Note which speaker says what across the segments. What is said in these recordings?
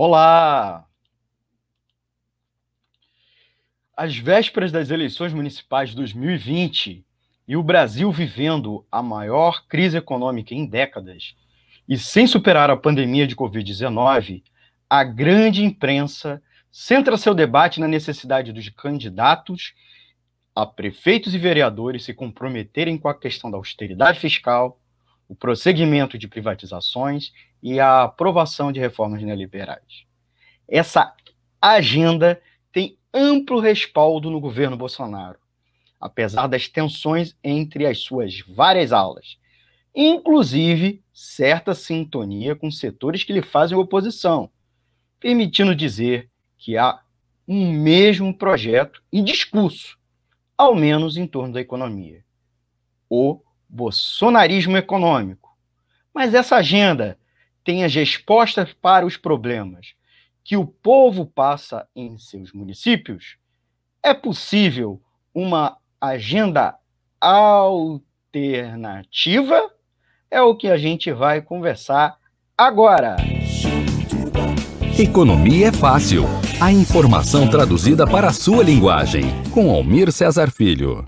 Speaker 1: Olá! Às vésperas das eleições municipais de 2020 e o Brasil vivendo a maior crise econômica em décadas e sem superar a pandemia de Covid-19, a grande imprensa centra seu debate na necessidade dos candidatos a prefeitos e vereadores se comprometerem com a questão da austeridade fiscal, o prosseguimento de privatizações e a aprovação de reformas neoliberais. Essa agenda tem amplo respaldo no governo Bolsonaro, apesar das tensões entre as suas várias aulas, inclusive certa sintonia com setores que lhe fazem oposição, permitindo dizer que há um mesmo projeto e discurso, ao menos em torno da economia. O bolsonarismo econômico. Mas essa agenda tem as respostas para os problemas que o povo passa em seus municípios? É possível uma agenda alternativa? É o que a gente vai conversar agora.
Speaker 2: Economia é fácil. A informação traduzida para a sua linguagem. Com Almir Cesar Filho.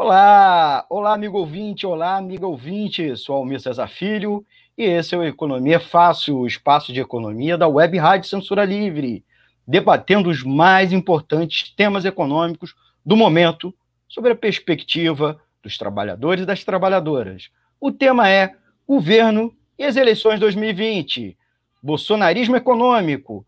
Speaker 1: Olá, olá amigo ouvinte, olá amiga ouvinte, sou Almir Cesar Filho e esse é o Economia Fácil, o espaço de economia da Web Rádio Censura Livre, debatendo os mais importantes temas econômicos do momento sobre a perspectiva dos trabalhadores e das trabalhadoras. O tema é governo e as eleições 2020, bolsonarismo econômico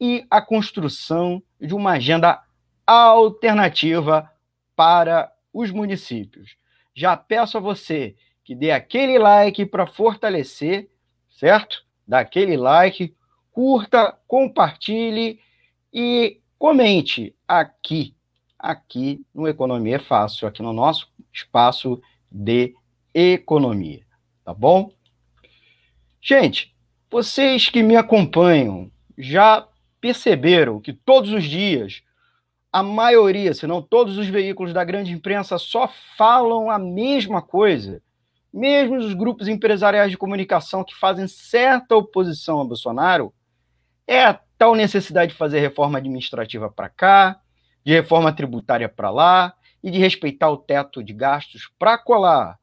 Speaker 1: e a construção de uma agenda alternativa para os municípios. Já peço a você que dê aquele like para fortalecer, certo? Dá aquele like, curta, compartilhe e comente aqui, aqui no Economia é Fácil, aqui no nosso espaço de economia, tá bom? Gente, vocês que me acompanham já perceberam que todos os dias a maioria, se não todos os veículos da grande imprensa só falam a mesma coisa. Mesmo os grupos empresariais de comunicação que fazem certa oposição a Bolsonaro, é a tal necessidade de fazer reforma administrativa para cá, de reforma tributária para lá e de respeitar o teto de gastos para colar.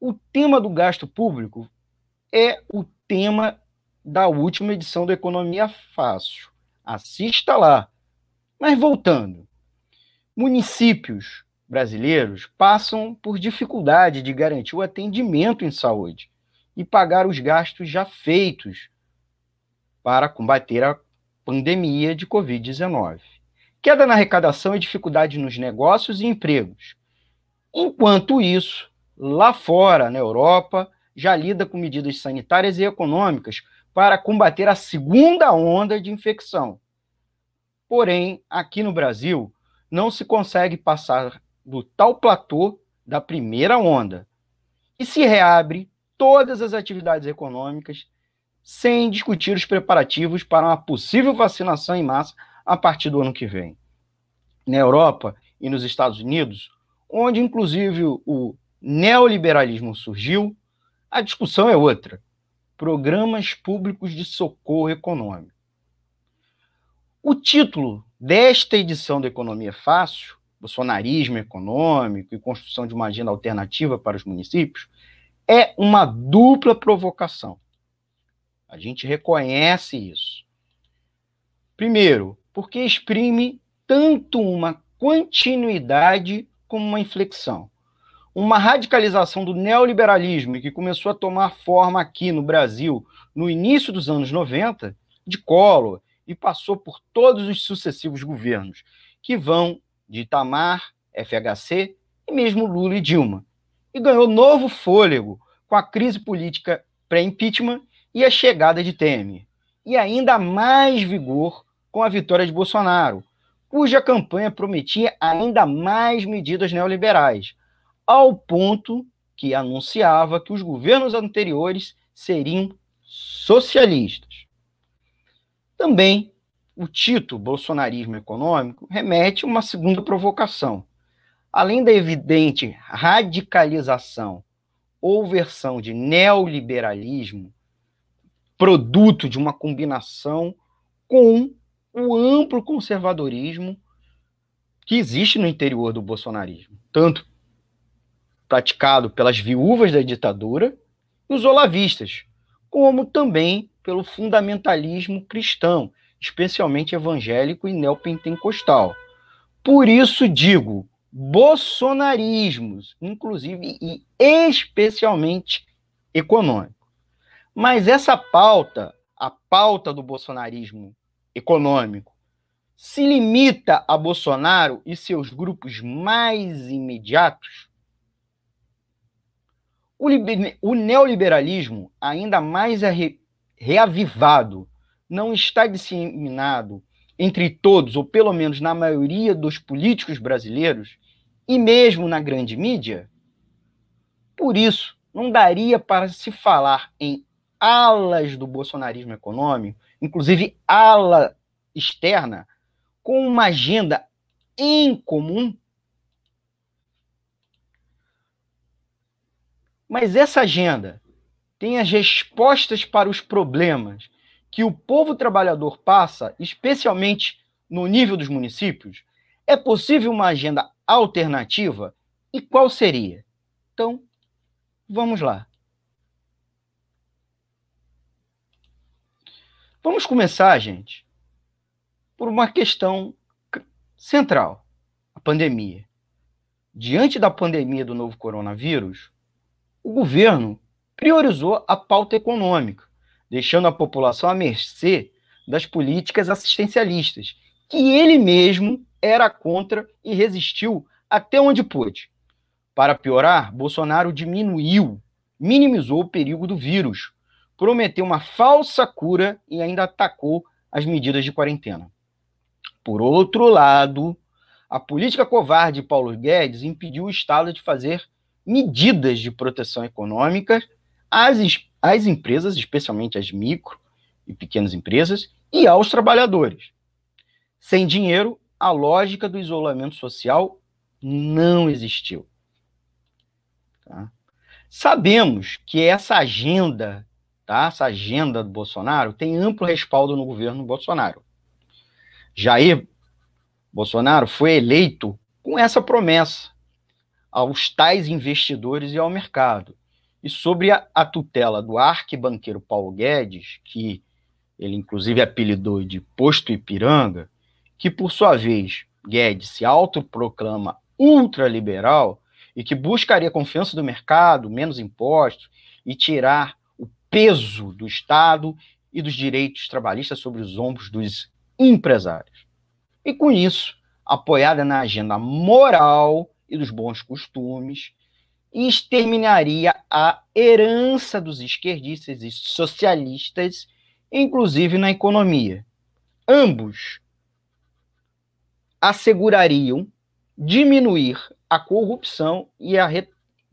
Speaker 1: O tema do gasto público é o tema da última edição do Economia Fácil. Assista lá. Mas voltando, municípios brasileiros passam por dificuldade de garantir o atendimento em saúde e pagar os gastos já feitos para combater a pandemia de Covid-19. Queda na arrecadação e dificuldade nos negócios e empregos. Enquanto isso, lá fora, na Europa, já lida com medidas sanitárias e econômicas para combater a segunda onda de infecção. Porém, aqui no Brasil, não se consegue passar do tal platô da primeira onda e se reabre todas as atividades econômicas sem discutir os preparativos para uma possível vacinação em massa a partir do ano que vem. Na Europa e nos Estados Unidos, onde inclusive o neoliberalismo surgiu, a discussão é outra: programas públicos de socorro econômico. O título desta edição do Economia Fácil, bolsonarismo econômico e construção de uma agenda alternativa para os municípios, é uma dupla provocação. A gente reconhece isso. Primeiro, porque exprime tanto uma continuidade como uma inflexão. Uma radicalização do neoliberalismo que começou a tomar forma aqui no Brasil no início dos anos 90, de Collor, e passou por todos os sucessivos governos, que vão de Itamar, FHC e mesmo Lula e Dilma. E ganhou novo fôlego com a crise política pré-impeachment e a chegada de Temer. E ainda mais vigor com a vitória de Bolsonaro, cuja campanha prometia ainda mais medidas neoliberais, ao ponto que anunciava que os governos anteriores seriam socialistas. Também o título bolsonarismo econômico remete a uma segunda provocação. Além da evidente radicalização ou versão de neoliberalismo, produto de uma combinação com o amplo conservadorismo que existe no interior do bolsonarismo, tanto praticado pelas viúvas da ditadura e os olavistas, como também pelo fundamentalismo cristão, especialmente evangélico e neopentecostal. Por isso digo, bolsonarismos, inclusive e especialmente econômico. Mas essa pauta, a pauta do bolsonarismo econômico, se limita a Bolsonaro e seus grupos mais imediatos? O, o neoliberalismo, ainda mais re reavivado, não está disseminado entre todos, ou pelo menos na maioria dos políticos brasileiros, e mesmo na grande mídia? Por isso, não daria para se falar em alas do bolsonarismo econômico, inclusive ala externa, com uma agenda em comum? Mas essa agenda tem as respostas para os problemas que o povo trabalhador passa, especialmente no nível dos municípios? É possível uma agenda alternativa? E qual seria? Então, Vamos lá. Vamos começar, gente, por uma questão central: a pandemia. Diante da pandemia do novo coronavírus, o governo priorizou a pauta econômica, deixando a população à mercê das políticas assistencialistas, que ele mesmo era contra e resistiu até onde pôde. Para piorar, Bolsonaro diminuiu, minimizou o perigo do vírus, prometeu uma falsa cura e ainda atacou as medidas de quarentena. Por outro lado, a política covarde de Paulo Guedes impediu o Estado de fazer medidas de proteção econômica às, às empresas, especialmente às micro e pequenas empresas, e aos trabalhadores. Sem dinheiro, a lógica do isolamento social não existiu. Tá? Sabemos que essa agenda, tá? essa agenda do Bolsonaro, tem amplo respaldo no governo Bolsonaro. Jair Bolsonaro foi eleito com essa promessa aos tais investidores e ao mercado. E sobre a, a tutela do arquibanqueiro Paulo Guedes, que ele inclusive apelidou de Posto Ipiranga, que por sua vez Guedes se autoproclama ultraliberal, e que buscaria confiança do mercado, menos impostos e tirar o peso do Estado e dos direitos trabalhistas sobre os ombros dos empresários. E com isso, apoiada na agenda moral e dos bons costumes, exterminaria a herança dos esquerdistas e socialistas, inclusive na economia. Ambos assegurariam diminuir a corrupção e a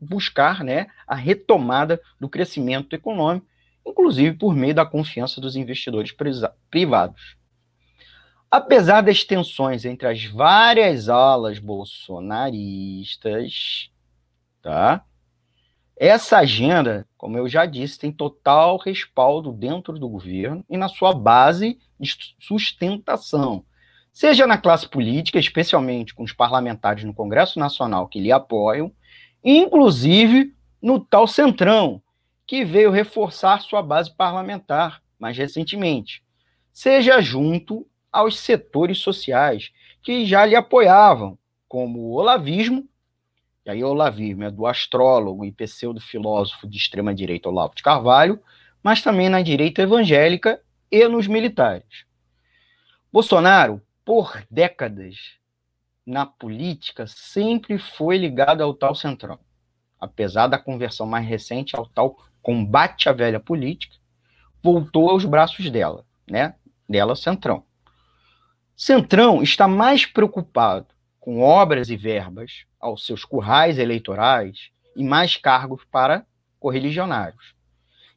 Speaker 1: buscar né, a retomada do crescimento econômico, inclusive por meio da confiança dos investidores privados. Apesar das tensões entre as várias alas bolsonaristas, tá? Essa agenda, como eu já disse, tem total respaldo dentro do governo e na sua base de sustentação, seja na classe política, especialmente com os parlamentares no Congresso Nacional que lhe apoiam, inclusive no tal Centrão, que veio reforçar sua base parlamentar mais recentemente, seja junto aos setores sociais que já lhe apoiavam, como o olavismo, e aí o olavismo é do astrólogo e pseudo-filósofo de extrema-direita Olavo de Carvalho, mas também na direita evangélica e nos militares. Bolsonaro por décadas, na política, sempre foi ligado ao tal centrão. Apesar da conversão mais recente ao tal combate à velha política, voltou aos braços dela, né? Dela, Centrão. Centrão está mais preocupado com obras e verbas aos seus currais eleitorais e mais cargos para correligionários.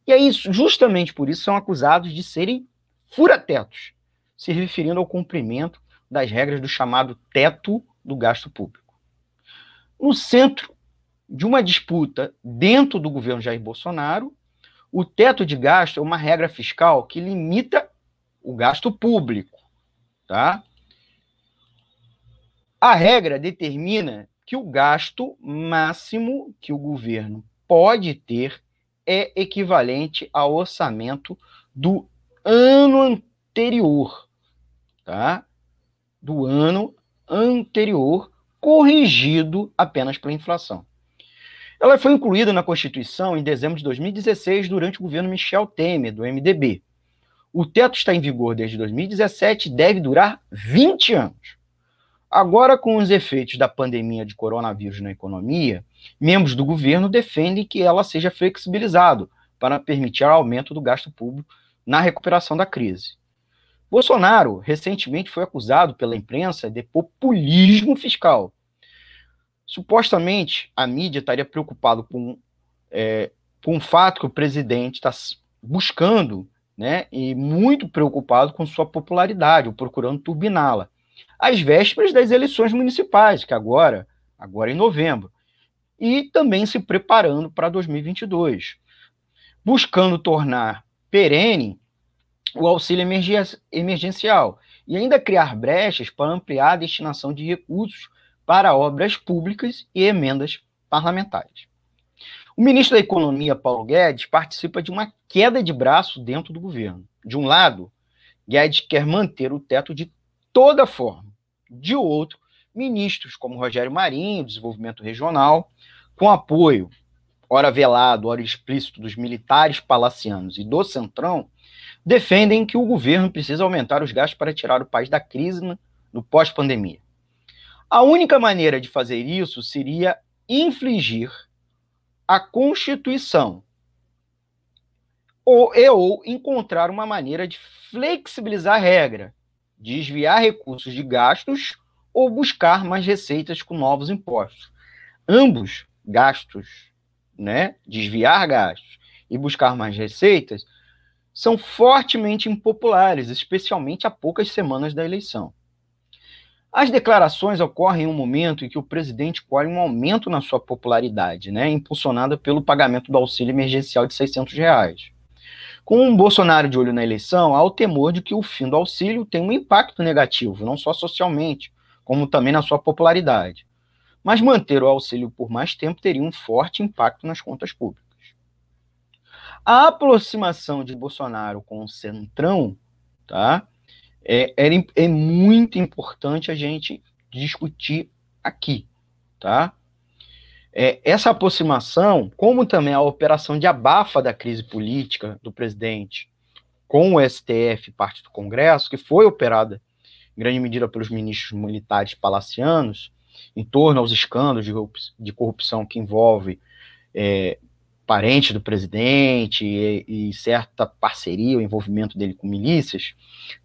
Speaker 1: E aí, justamente por isso, são acusados de serem furatetos, se referindo ao cumprimento das regras do chamado teto do gasto público. No centro de uma disputa dentro do governo Jair Bolsonaro, O teto de gasto é uma regra fiscal que limita o gasto público, tá? A regra determina que o gasto máximo que o governo pode ter é equivalente ao orçamento do ano anterior, tá? Do ano anterior, corrigido apenas pela inflação. Ela foi incluída na Constituição em dezembro de 2016, durante o governo Michel Temer, do MDB. O teto está em vigor desde 2017 e deve durar 20 anos. Agora, com os efeitos da pandemia de coronavírus na economia, membros do governo defendem que ela seja flexibilizado para permitir aumento do gasto público na recuperação da crise. Bolsonaro recentemente foi acusado pela imprensa de populismo fiscal. Supostamente, a mídia estaria preocupado com, é, com o fato que o presidente está buscando, né, e muito preocupado com sua popularidade, procurando turbiná-la, às vésperas das eleições municipais, que agora, agora em novembro, e também se preparando para 2022, buscando tornar perene o auxílio emergencial e ainda criar brechas para ampliar a destinação de recursos para obras públicas e emendas parlamentares. O ministro da Economia, Paulo Guedes, participa de uma queda de braço dentro do governo. De um lado, Guedes quer manter o teto de toda forma. De outro, ministros como Rogério Marinho, Desenvolvimento Regional, com apoio, ora velado, ora explícito, dos militares palacianos e do Centrão, defendem que o governo precisa aumentar os gastos para tirar o país da crise no pós-pandemia. A única maneira de fazer isso seria infligir a Constituição ou, e, ou encontrar uma maneira de flexibilizar a regra, desviar recursos de gastos ou buscar mais receitas com novos impostos. Ambos gastos, né, desviar gastos e buscar mais receitas, são fortemente impopulares, especialmente há poucas semanas da eleição. As declarações ocorrem em um momento em que o presidente colhe um aumento na sua popularidade, né, impulsionada pelo pagamento do auxílio emergencial de 600 reais. Com o Bolsonaro de olho na eleição, há o temor de que o fim do auxílio tenha um impacto negativo, não só socialmente, como também na sua popularidade. Mas manter o auxílio por mais tempo teria um forte impacto nas contas públicas. A aproximação de Bolsonaro com o Centrão, tá? É, é, é muito importante a gente discutir aqui, tá? É, essa aproximação, como também a operação de abafa da crise política do presidente com o STF, parte do Congresso, que foi operada em grande medida pelos ministros militares palacianos, em torno aos escândalos de corrupção que envolve é, parente do presidente e, e, certa parceria, o envolvimento dele com milícias,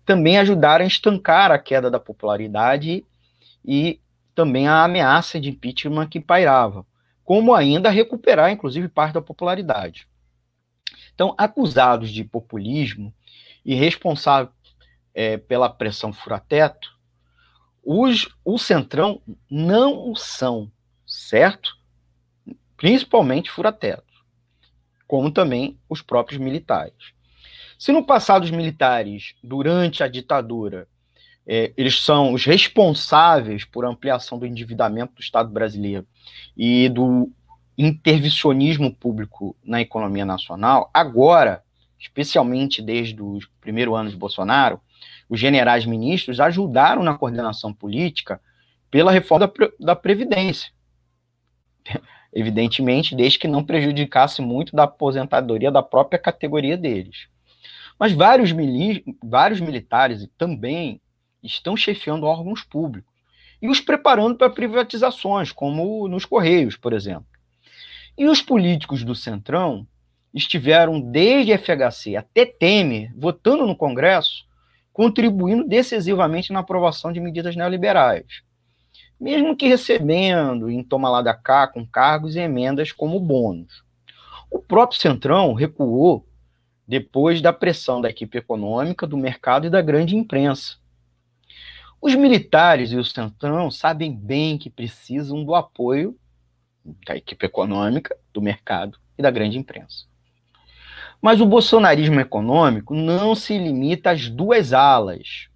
Speaker 1: também ajudaram a estancar a queda da popularidade e também a ameaça de impeachment que pairava, como ainda recuperar, inclusive, parte da popularidade. Então, acusados de populismo e responsável é, pela pressão furateto, os, o Centrão não o são, certo? Principalmente furateto como também os próprios militares. Se no passado os militares, durante a ditadura, é, eles são os responsáveis por ampliação do endividamento do Estado brasileiro e do intervencionismo público na economia nacional, agora, especialmente desde os primeiros anos de Bolsonaro, os generais ministros ajudaram na coordenação política pela reforma da, da Previdência evidentemente, desde que não prejudicasse muito da aposentadoria da própria categoria deles. Mas vários, mili vários militares também estão chefiando órgãos públicos e os preparando para privatizações, como nos Correios, por exemplo. E os políticos do Centrão estiveram desde FHC até Temer votando no Congresso, contribuindo decisivamente na aprovação de medidas neoliberais mesmo que recebendo em toma lá da cá com cargos e emendas como bônus. O próprio Centrão recuou depois da pressão da equipe econômica, do mercado e da grande imprensa. Os militares e o Centrão sabem bem que precisam do apoio da equipe econômica, do mercado e da grande imprensa. Mas o bolsonarismo econômico não se limita às duas alas,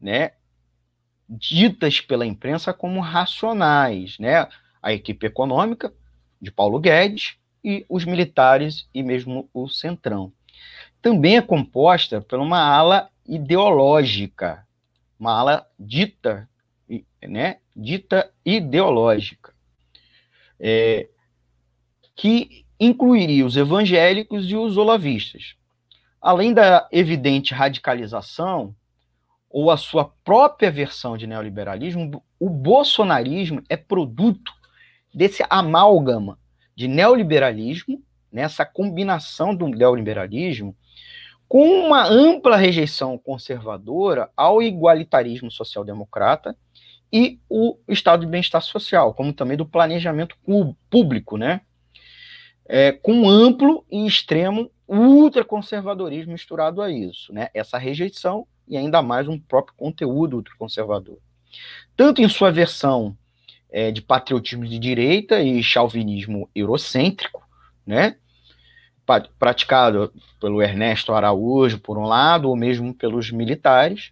Speaker 1: né? Ditas pela imprensa como racionais, né? A equipe econômica de Paulo Guedes e os militares e mesmo o Centrão. Também é composta por uma ala ideológica, uma ala dita, né? Dita ideológica, é, que incluiria os evangélicos e os olavistas. Além da evidente radicalização ou a sua própria versão de neoliberalismo, o bolsonarismo é produto desse amálgama de neoliberalismo, nessa combinação do neoliberalismo, com uma ampla rejeição conservadora ao igualitarismo social-democrata e o estado de bem-estar social, como também do planejamento público, né? É, com amplo e extremo ultraconservadorismo misturado a isso, né? Essa rejeição e ainda mais um próprio conteúdo ultraconservador. Tanto em sua versão é, de patriotismo de direita e chauvinismo eurocêntrico, né? praticado pelo Ernesto Araújo, por um lado, ou mesmo pelos militares,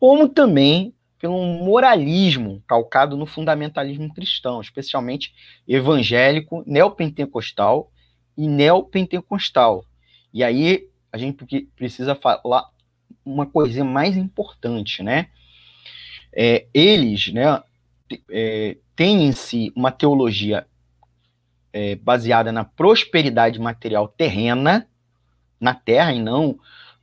Speaker 1: como também pelo moralismo calcado no fundamentalismo cristão, especialmente evangélico, neopentecostal e neopentecostal. E aí a gente precisa falar uma coisinha mais importante, né? É, eles, né, é, têm em si uma teologia é, baseada na prosperidade material terrena, na terra e não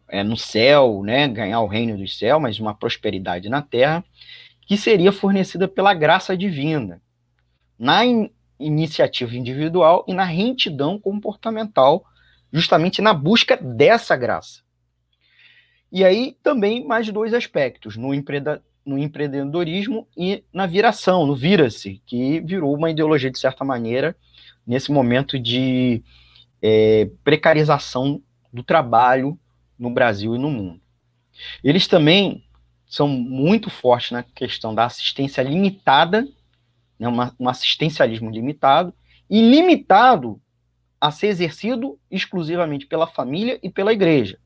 Speaker 1: é, no céu, né, ganhar o reino do céu, mas uma prosperidade na terra, que seria fornecida pela graça divina, na in iniciativa individual e na rentidão comportamental, justamente na busca dessa graça. E aí também mais dois aspectos, no, empreenda, no empreendedorismo e na viração, no vira-se, que virou uma ideologia, de certa maneira, nesse momento de é, precarização do trabalho no Brasil e no mundo. Eles também são muito fortes na questão da assistência limitada, né, uma, um assistencialismo limitado, e limitado a ser exercido exclusivamente pela família e pela igreja.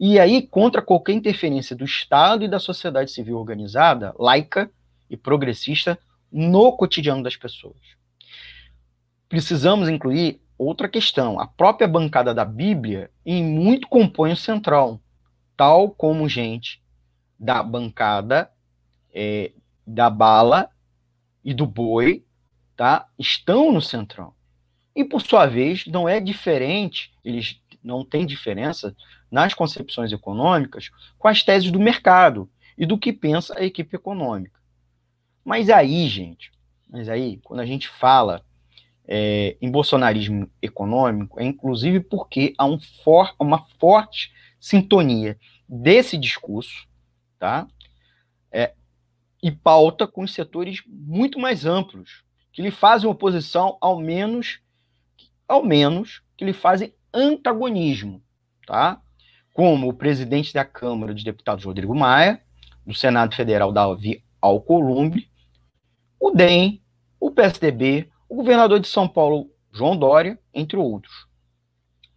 Speaker 1: E aí, contra qualquer interferência do Estado e da sociedade civil organizada, laica e progressista, no cotidiano das pessoas. Precisamos incluir outra questão. A própria bancada da Bíblia, em muito, compõe o central, tal como gente da bancada é, da bala e do boi, tá? Estão no central. E, por sua vez, não é diferente, eles não têm diferença nas concepções econômicas com as teses do mercado e do que pensa a equipe econômica. Mas aí, gente, mas aí, quando a gente fala é, em bolsonarismo econômico, é inclusive porque há um for, uma forte sintonia desse discurso, tá? É, e pauta com os setores muito mais amplos, que lhe fazem oposição, ao menos, ao menos, que lhe fazem antagonismo, tá? Como o presidente da Câmara de Deputados Rodrigo Maia, do Senado Federal Davi Alcolumbre, o DEM, o PSDB, o governador de São Paulo, João Dória, entre outros.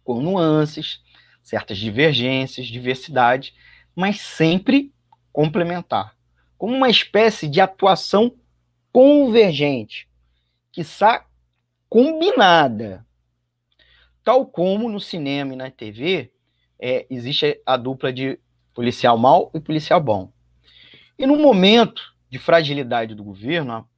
Speaker 1: Com nuances, certas divergências, diversidade, mas sempre complementar, como uma espécie de atuação convergente, que está combinada, tal como no cinema e na TV é, existe a dupla de policial mau e policial bom. E no momento de fragilidade do governo,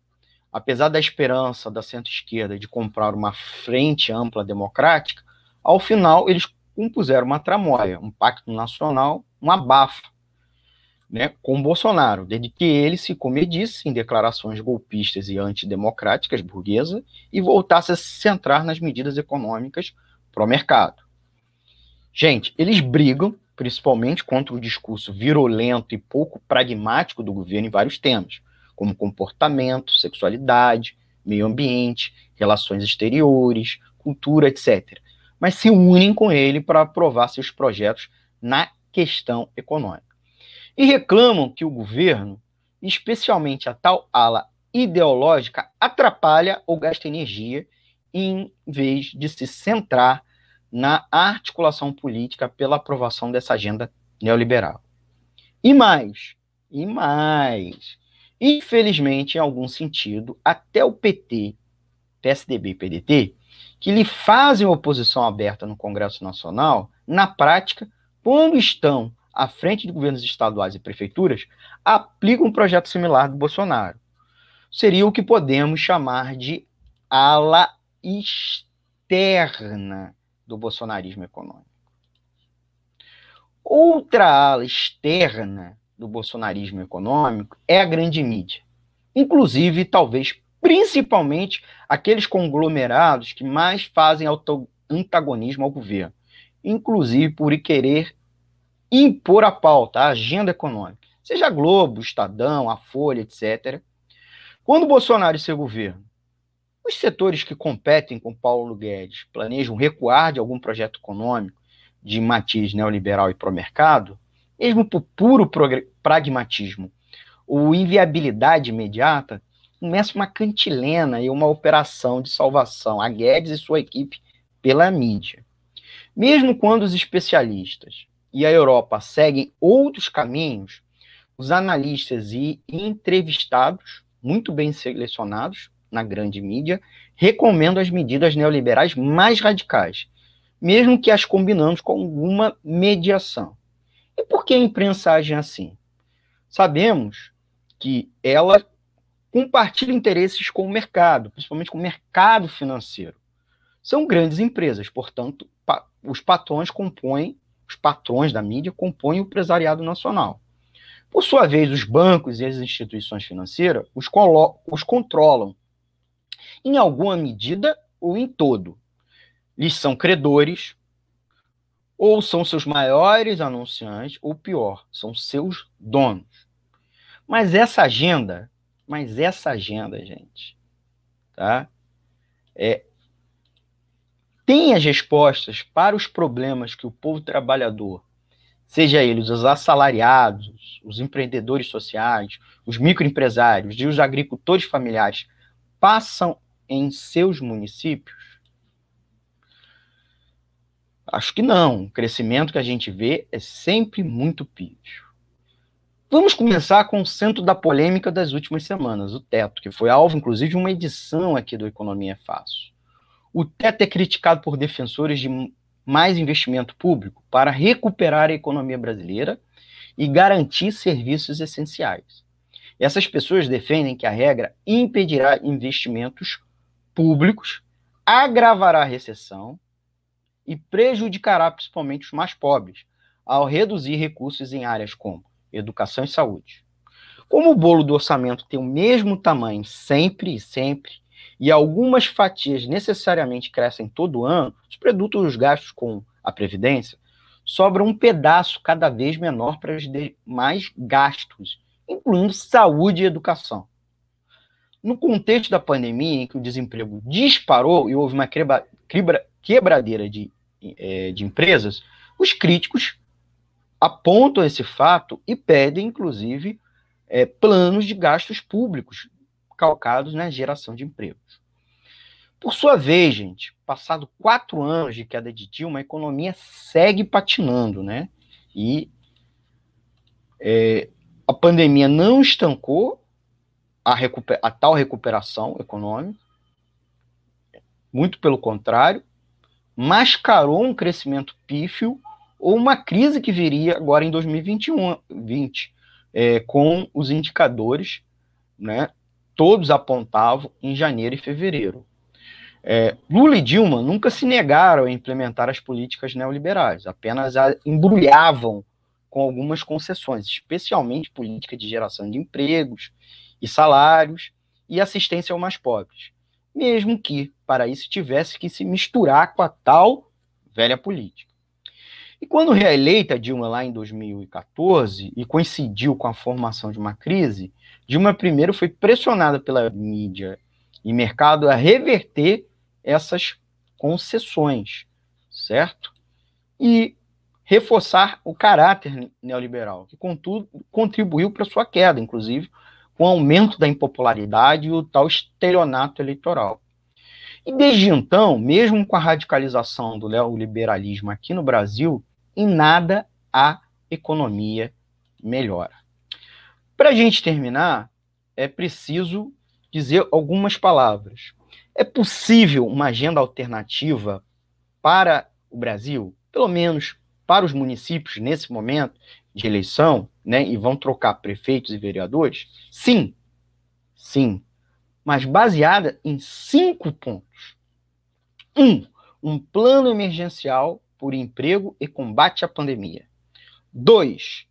Speaker 1: apesar da esperança da centro-esquerda de comprar uma frente ampla democrática, ao final eles compuseram uma tramóia, um pacto nacional, um abafa, né, com Bolsonaro, desde que ele se comedisse em declarações golpistas e antidemocráticas burguesa e voltasse a se centrar nas medidas econômicas pró-mercado. Gente, eles brigam principalmente contra o discurso virulento e pouco pragmático do governo em vários temas, como comportamento, sexualidade, meio ambiente, relações exteriores, cultura, etc. Mas se unem com ele para aprovar seus projetos na questão econômica. E reclamam que o governo, especialmente a tal ala ideológica, atrapalha ou gasta energia em vez de se centrar na articulação política pela aprovação dessa agenda neoliberal. E mais, e mais, infelizmente, em algum sentido, até o PT, PSDB e PDT, que lhe fazem oposição aberta no Congresso Nacional, na prática, quando estão à frente de governos estaduais e prefeituras, aplicam um projeto similar do Bolsonaro. Seria o que podemos chamar de ala externa do bolsonarismo econômico. Outra ala externa do bolsonarismo econômico é a grande mídia. Inclusive, talvez principalmente aqueles conglomerados que mais fazem antagonismo ao governo, inclusive por querer impor a pauta, a agenda econômica, seja a Globo, Estadão, a Folha, etc. Quando Bolsonaro e seu governo, os setores que competem com Paulo Guedes planejam recuar de algum projeto econômico de matiz neoliberal e pró-mercado, mesmo por puro pragmatismo ou inviabilidade imediata, começa uma cantilena e uma operação de salvação a Guedes e sua equipe pela mídia. Mesmo quando os especialistas e a Europa seguem outros caminhos, os analistas e entrevistados, muito bem selecionados na grande mídia, recomendam as medidas neoliberais mais radicais, mesmo que as combinamos com alguma mediação. E por que a imprensa age assim? Sabemos que ela compartilha interesses com o mercado, principalmente com o mercado financeiro. São grandes empresas, portanto, os patrões compõem, os patrões da mídia compõem o empresariado nacional. Por sua vez, os bancos e as instituições financeiras os, os controlam, em alguma medida ou em todo. Lhes são credores, ou são seus maiores anunciantes, ou pior, são seus donos. Mas essa agenda, mas essa agenda, gente, tá? É, tem as respostas para os problemas que o povo trabalhador, seja eles os assalariados, os empreendedores sociais, os microempresários e os agricultores familiares, passam em seus municípios? Acho que não. O crescimento que a gente vê é sempre muito pífio. Vamos começar com o centro da polêmica das últimas semanas, o teto, que foi alvo, inclusive, de uma edição aqui do Economia é Fácil. O teto é criticado por defensores de mais investimento público para recuperar a economia brasileira e garantir serviços essenciais. Essas pessoas defendem que a regra impedirá investimentos públicos, agravará a recessão e prejudicará principalmente os mais pobres, ao reduzir recursos em áreas como educação e saúde. Como o bolo do orçamento tem o mesmo tamanho sempre e sempre, e algumas fatias necessariamente crescem todo ano, os produtos dos gastos com a Previdência, sobra um pedaço cada vez menor para os demais gastos, incluindo saúde e educação. No contexto da pandemia, em que o desemprego disparou e houve uma quebradeira de é, de empresas, os críticos apontam esse fato e pedem, inclusive, é, planos de gastos públicos calcados na geração de empregos. Por sua vez, gente, passado quatro anos de queda de Dilma, a economia segue patinando, né? E é, a pandemia não estancou a, a tal recuperação econômica, muito pelo contrário, mascarou um crescimento pífio ou uma crise que viria agora em 2021, 20, é, com os indicadores, né, todos apontavam em janeiro e fevereiro. É, Lula e Dilma nunca se negaram a implementar as políticas neoliberais, apenas a embrulhavam com algumas concessões, especialmente política de geração de empregos e salários e assistência aos mais pobres mesmo que para isso tivesse que se misturar com a tal velha política. E quando reeleita Dilma lá em 2014 e coincidiu com a formação de uma crise, Dilma primeiro foi pressionada pela mídia e mercado a reverter essas concessões, certo? E reforçar o caráter neoliberal, que contudo contribuiu para sua queda, inclusive com o aumento da impopularidade e o tal estelionato eleitoral. E desde então, mesmo com a radicalização do neoliberalismo aqui no Brasil, em nada a economia melhora. Para a gente terminar, é preciso dizer algumas palavras. É possível uma agenda alternativa para o Brasil, pelo menos para os municípios nesse momento de eleição, né, e vão trocar prefeitos e vereadores? Sim, sim, mas baseada em cinco pontos. Um, um plano emergencial por emprego e combate à pandemia. Dois,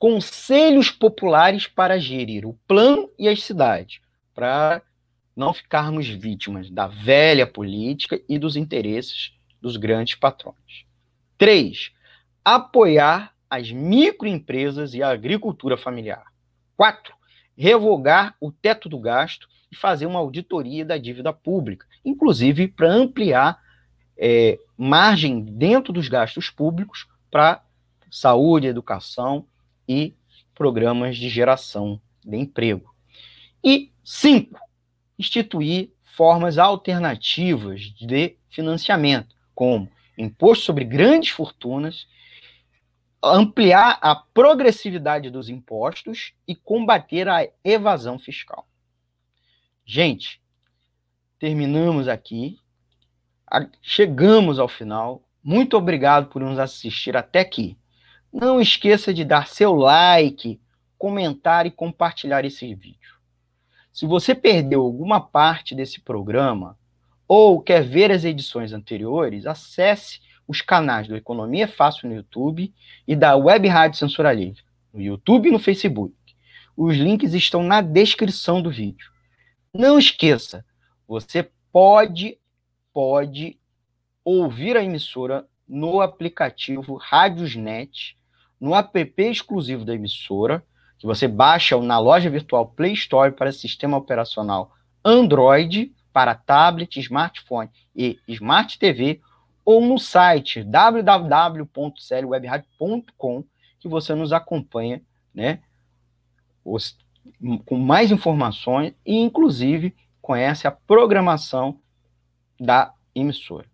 Speaker 1: conselhos populares para gerir o plano e as cidades, para não ficarmos vítimas da velha política e dos interesses dos grandes patrões. Três, apoiar as microempresas e a agricultura familiar. Quatro, revogar o teto do gasto e fazer uma auditoria da dívida pública, inclusive para ampliar é, margem dentro dos gastos públicos para saúde, educação e programas de geração de emprego. E cinco, instituir formas alternativas de financiamento, como imposto sobre grandes fortunas, ampliar a progressividade dos impostos e combater a evasão fiscal. Gente, terminamos aqui, chegamos ao final. Muito obrigado por nos assistir até aqui. Não esqueça de dar seu like, comentar e compartilhar esse vídeo. Se você perdeu alguma parte desse programa ou quer ver as edições anteriores, acesse os canais do Economia Fácil no YouTube e da Web Rádio Censura Livre, no YouTube e no Facebook. Os links estão na descrição do vídeo. Não esqueça, você pode pode ouvir a emissora no aplicativo Radiosnet, no app exclusivo da emissora, que você baixa na loja virtual Play Store para sistema operacional Android, para tablet, smartphone e smart TV, ou no site www.clwebradio.com, que você nos acompanha, né, os, com mais informações e, inclusive, conhece a programação da emissora.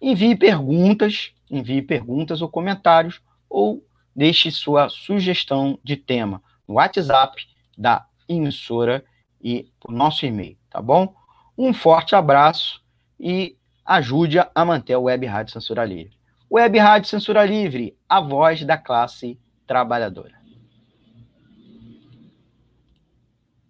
Speaker 1: Envie perguntas, envie perguntas ou comentários, ou deixe sua sugestão de tema no WhatsApp da emissora e o nosso e-mail, tá bom? Um forte abraço e ajude a manter a Web Rádio Censura Livre. Web Rádio Censura Livre, a voz da classe trabalhadora.